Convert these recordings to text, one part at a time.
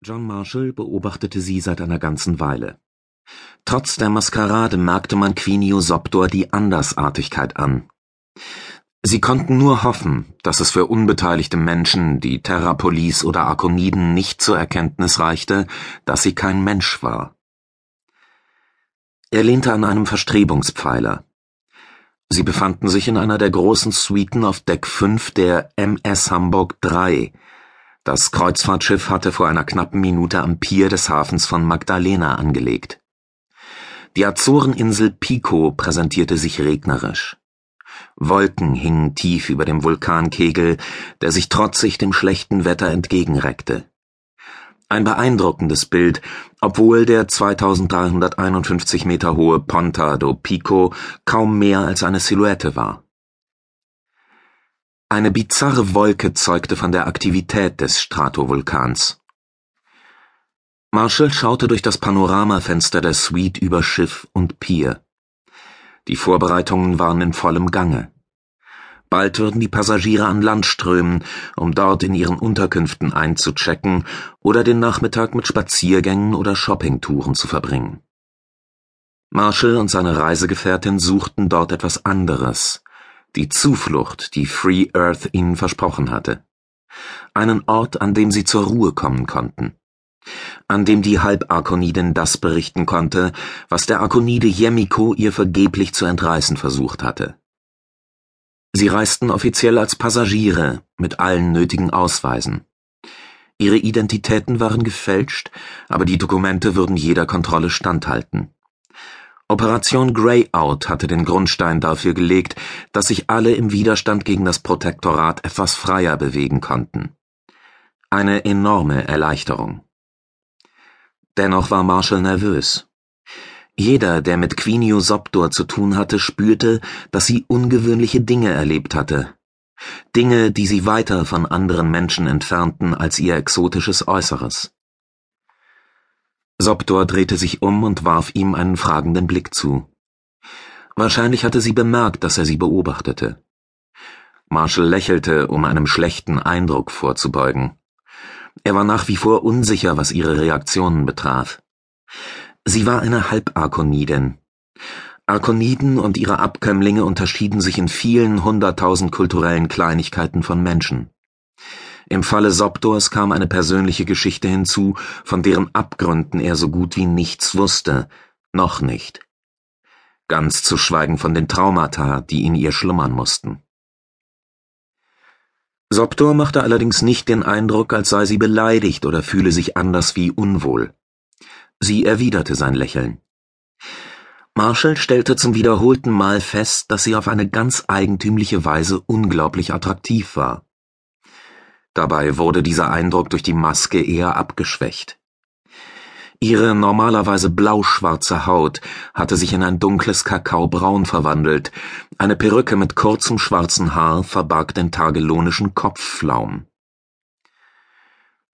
John Marshall beobachtete sie seit einer ganzen Weile. Trotz der Maskerade merkte man Quinio Soptor die Andersartigkeit an. Sie konnten nur hoffen, dass es für unbeteiligte Menschen, die Terrapolis oder Arkoniden nicht zur Erkenntnis reichte, dass sie kein Mensch war. Er lehnte an einem Verstrebungspfeiler. Sie befanden sich in einer der großen Suiten auf Deck 5 der MS Hamburg 3, das Kreuzfahrtschiff hatte vor einer knappen Minute am Pier des Hafens von Magdalena angelegt. Die Azoreninsel Pico präsentierte sich regnerisch. Wolken hingen tief über dem Vulkankegel, der sich trotzig dem schlechten Wetter entgegenreckte. Ein beeindruckendes Bild, obwohl der 2351 Meter hohe Ponta do Pico kaum mehr als eine Silhouette war. Eine bizarre Wolke zeugte von der Aktivität des Stratovulkans. Marshall schaute durch das Panoramafenster der Suite über Schiff und Pier. Die Vorbereitungen waren in vollem Gange. Bald würden die Passagiere an Land strömen, um dort in ihren Unterkünften einzuchecken oder den Nachmittag mit Spaziergängen oder Shoppingtouren zu verbringen. Marshall und seine Reisegefährtin suchten dort etwas anderes, die Zuflucht, die Free Earth ihnen versprochen hatte. Einen Ort, an dem sie zur Ruhe kommen konnten. An dem die Halbarkonidin das berichten konnte, was der Arkonide Yemiko ihr vergeblich zu entreißen versucht hatte. Sie reisten offiziell als Passagiere mit allen nötigen Ausweisen. Ihre Identitäten waren gefälscht, aber die Dokumente würden jeder Kontrolle standhalten. Operation Greyout hatte den Grundstein dafür gelegt, dass sich alle im Widerstand gegen das Protektorat etwas freier bewegen konnten. Eine enorme Erleichterung. Dennoch war Marshall nervös. Jeder, der mit Quinio Soptor zu tun hatte, spürte, dass sie ungewöhnliche Dinge erlebt hatte. Dinge, die sie weiter von anderen Menschen entfernten als ihr exotisches Äußeres. Soptor drehte sich um und warf ihm einen fragenden Blick zu. Wahrscheinlich hatte sie bemerkt, dass er sie beobachtete. Marshall lächelte, um einem schlechten Eindruck vorzubeugen. Er war nach wie vor unsicher, was ihre Reaktionen betraf. Sie war eine Halbarkonidin. Arkoniden und ihre Abkömmlinge unterschieden sich in vielen hunderttausend kulturellen Kleinigkeiten von Menschen. Im Falle Sopdors kam eine persönliche Geschichte hinzu, von deren Abgründen er so gut wie nichts wusste, noch nicht. Ganz zu schweigen von den Traumata, die in ihr schlummern mussten. Soptor machte allerdings nicht den Eindruck, als sei sie beleidigt oder fühle sich anders wie unwohl. Sie erwiderte sein Lächeln. Marshall stellte zum wiederholten Mal fest, dass sie auf eine ganz eigentümliche Weise unglaublich attraktiv war. Dabei wurde dieser Eindruck durch die Maske eher abgeschwächt. Ihre normalerweise blau-schwarze Haut hatte sich in ein dunkles Kakaobraun verwandelt, eine Perücke mit kurzem schwarzen Haar verbarg den tagelonischen Kopfflaum.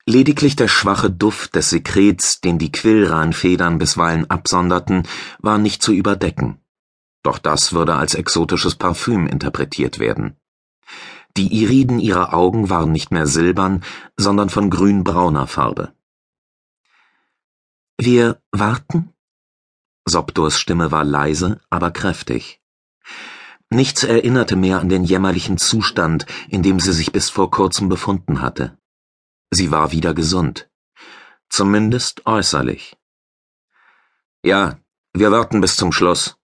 Lediglich der schwache Duft des Sekrets, den die Quillranfedern bisweilen absonderten, war nicht zu überdecken. Doch das würde als exotisches Parfüm interpretiert werden. Die Iriden ihrer Augen waren nicht mehr silbern, sondern von grünbrauner Farbe. Wir warten? Soptors Stimme war leise, aber kräftig. Nichts erinnerte mehr an den jämmerlichen Zustand, in dem sie sich bis vor kurzem befunden hatte. Sie war wieder gesund. Zumindest äußerlich. Ja, wir warten bis zum Schluss.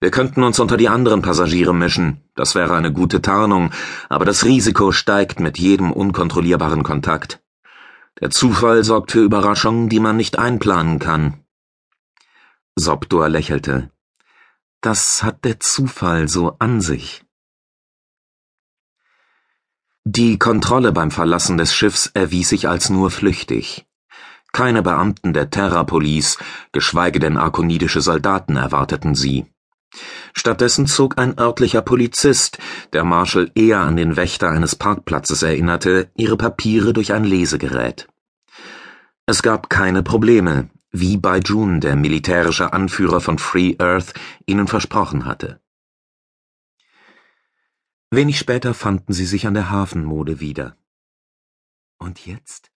Wir könnten uns unter die anderen Passagiere mischen, das wäre eine gute Tarnung, aber das Risiko steigt mit jedem unkontrollierbaren Kontakt. Der Zufall sorgt für Überraschungen, die man nicht einplanen kann. Soptor lächelte. Das hat der Zufall so an sich. Die Kontrolle beim Verlassen des Schiffs erwies sich als nur flüchtig. Keine Beamten der Terrapolis, geschweige denn arkonidische Soldaten erwarteten sie. Stattdessen zog ein örtlicher Polizist, der Marshall eher an den Wächter eines Parkplatzes erinnerte, ihre Papiere durch ein Lesegerät. Es gab keine Probleme, wie bei June der militärische Anführer von Free Earth ihnen versprochen hatte. Wenig später fanden sie sich an der Hafenmode wieder. Und jetzt?